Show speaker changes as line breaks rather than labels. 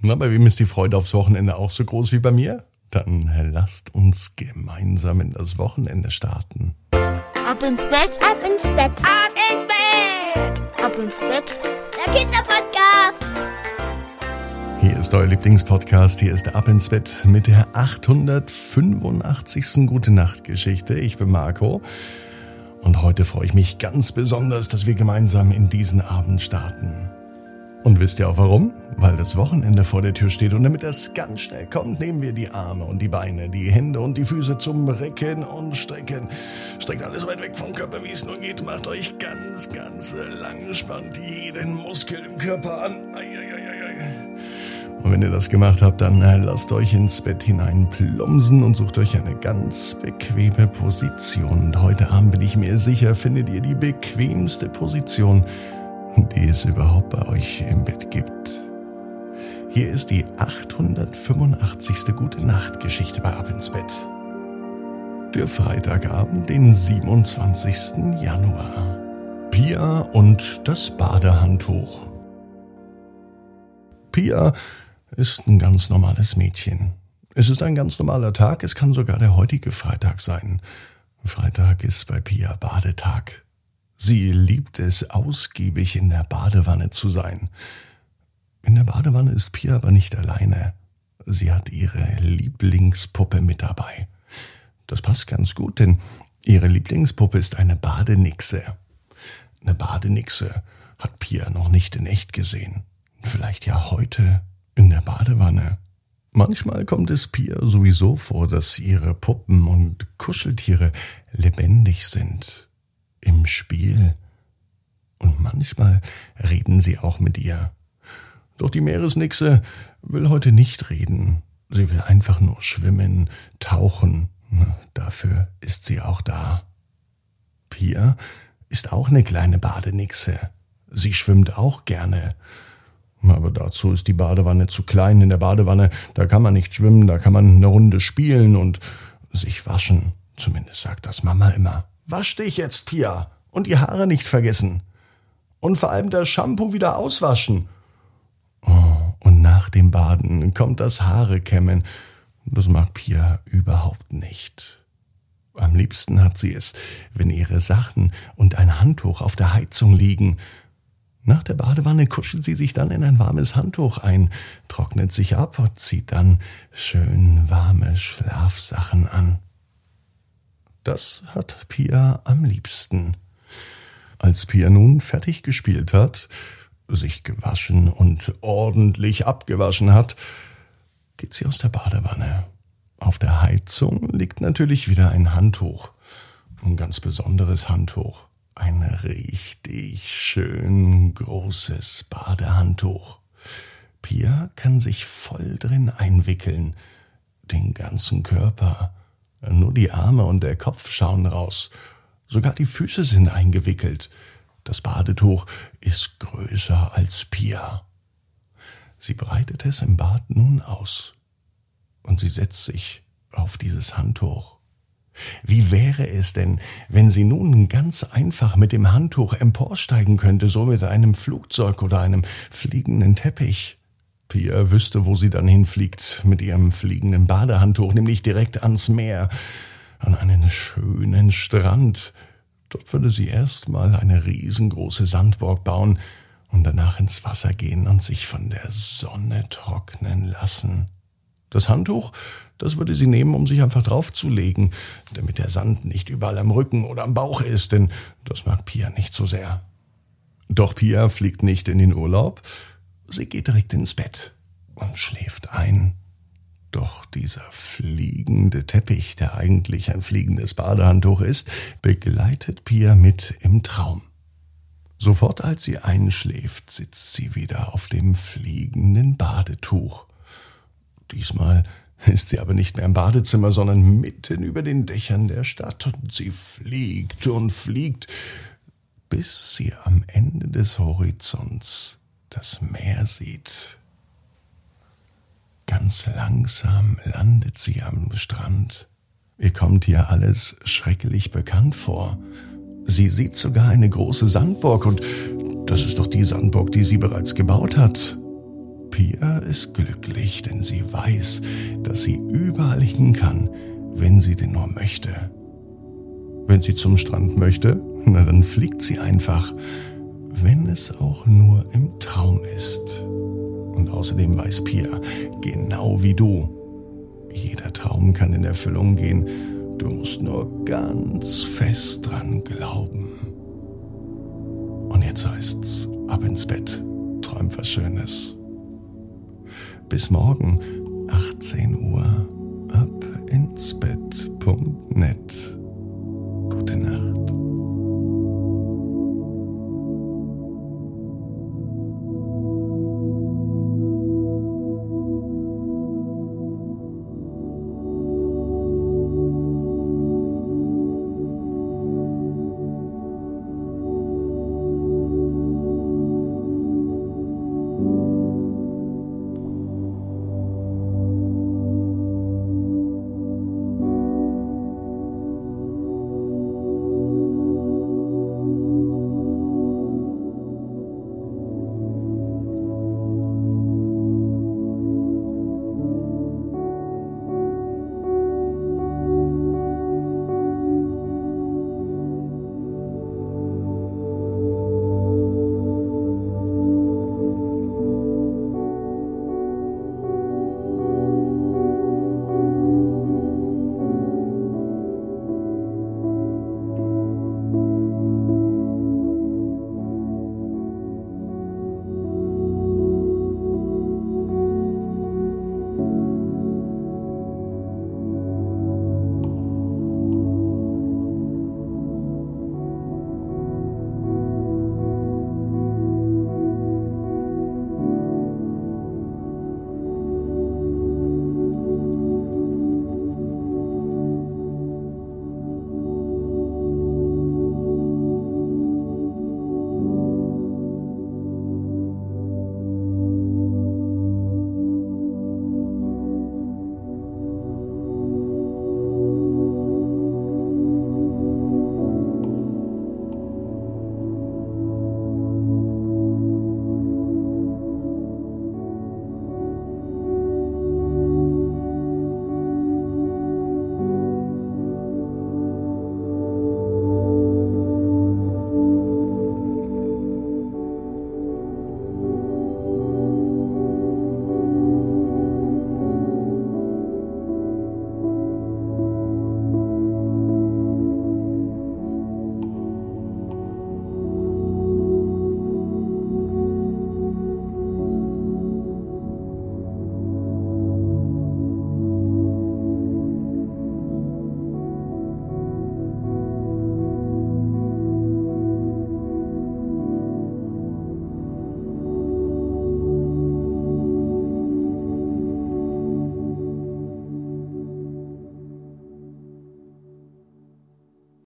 Na, bei wem ist die Freude aufs Wochenende auch so groß wie bei mir? Dann lasst uns gemeinsam in das Wochenende starten.
Ab ins Bett,
Ab ins Bett.
Ab ins Bett.
ab ins Bett.
Der Kinderpodcast.
Hier ist euer Lieblingspodcast. Hier ist der Ab ins Bett mit der 885. Gute Nacht Geschichte. Ich bin Marco. Und heute freue ich mich ganz besonders, dass wir gemeinsam in diesen Abend starten. Und wisst ihr auch warum? Weil das Wochenende vor der Tür steht und damit das ganz schnell kommt, nehmen wir die Arme und die Beine, die Hände und die Füße zum Recken und Strecken. Streckt alles weit weg vom Körper, wie es nur geht. Macht euch ganz, ganz lang, spannt jeden Muskel im Körper an. Eieieiei. Und wenn ihr das gemacht habt, dann äh, lasst euch ins Bett hinein plumpsen und sucht euch eine ganz bequeme Position. Und heute Abend bin ich mir sicher, findet ihr die bequemste Position, die es überhaupt bei euch im Bett gibt. Hier ist die 885. Gute Nacht Geschichte bei Ab ins Bett. Für Freitagabend, den 27. Januar. Pia und das Badehandtuch. Pia ist ein ganz normales Mädchen. Es ist ein ganz normaler Tag, es kann sogar der heutige Freitag sein. Freitag ist bei Pia Badetag. Sie liebt es ausgiebig in der Badewanne zu sein. In der Badewanne ist Pia aber nicht alleine. Sie hat ihre Lieblingspuppe mit dabei. Das passt ganz gut, denn ihre Lieblingspuppe ist eine Badenixe. Eine Badenixe hat Pia noch nicht in echt gesehen. Vielleicht ja heute in der Badewanne. Manchmal kommt es Pia sowieso vor, dass ihre Puppen und Kuscheltiere lebendig sind. Im Spiel. Und manchmal reden sie auch mit ihr. Doch die Meeresnixe will heute nicht reden. Sie will einfach nur schwimmen, tauchen. Dafür ist sie auch da. Pia ist auch eine kleine Badenixe. Sie schwimmt auch gerne. Aber dazu ist die Badewanne zu klein. In der Badewanne, da kann man nicht schwimmen, da kann man eine Runde spielen und sich waschen. Zumindest sagt das Mama immer. Wasch dich jetzt, Pia. Und die Haare nicht vergessen. Und vor allem das Shampoo wieder auswaschen. Oh, und nach dem Baden kommt das Haare kämmen. Das mag Pia überhaupt nicht. Am liebsten hat sie es, wenn ihre Sachen und ein Handtuch auf der Heizung liegen. Nach der Badewanne kuschelt sie sich dann in ein warmes Handtuch ein, trocknet sich ab und zieht dann schön warme Schlafsachen an. Das hat Pia am liebsten. Als Pia nun fertig gespielt hat, sich gewaschen und ordentlich abgewaschen hat, geht sie aus der Badewanne. Auf der Heizung liegt natürlich wieder ein Handtuch. Ein ganz besonderes Handtuch. Ein richtig schön großes Badehandtuch. Pia kann sich voll drin einwickeln. Den ganzen Körper. Nur die Arme und der Kopf schauen raus. Sogar die Füße sind eingewickelt. Das Badetuch ist größer als Pia. Sie breitet es im Bad nun aus. Und sie setzt sich auf dieses Handtuch. Wie wäre es denn, wenn sie nun ganz einfach mit dem Handtuch emporsteigen könnte, so mit einem Flugzeug oder einem fliegenden Teppich? Pia wüsste, wo sie dann hinfliegt mit ihrem fliegenden Badehandtuch, nämlich direkt ans Meer, an einen schönen Strand. Dort würde sie erstmal eine riesengroße Sandburg bauen und danach ins Wasser gehen und sich von der Sonne trocknen lassen. Das Handtuch, das würde sie nehmen, um sich einfach draufzulegen, damit der Sand nicht überall am Rücken oder am Bauch ist, denn das mag Pia nicht so sehr. Doch Pia fliegt nicht in den Urlaub, sie geht direkt ins Bett und schläft ein. Doch dieser fliegende Teppich, der eigentlich ein fliegendes Badehandtuch ist, begleitet Pia mit im Traum. Sofort als sie einschläft, sitzt sie wieder auf dem fliegenden Badetuch. Diesmal ist sie aber nicht mehr im Badezimmer, sondern mitten über den Dächern der Stadt und sie fliegt und fliegt, bis sie am Ende des Horizonts sieht. Ganz langsam landet sie am Strand. Ihr kommt hier alles schrecklich bekannt vor. Sie sieht sogar eine große Sandburg und das ist doch die Sandburg, die sie bereits gebaut hat. Pia ist glücklich, denn sie weiß, dass sie überall hin kann, wenn sie denn nur möchte. Wenn sie zum Strand möchte, na dann fliegt sie einfach, wenn es auch nur im Traum ist. Und außerdem weiß Pia, genau wie du, jeder Traum kann in Erfüllung gehen, du musst nur ganz fest dran glauben. Und jetzt heißt's, ab ins Bett, träum was Schönes. Bis morgen, 18 Uhr, ab ins Bett.net.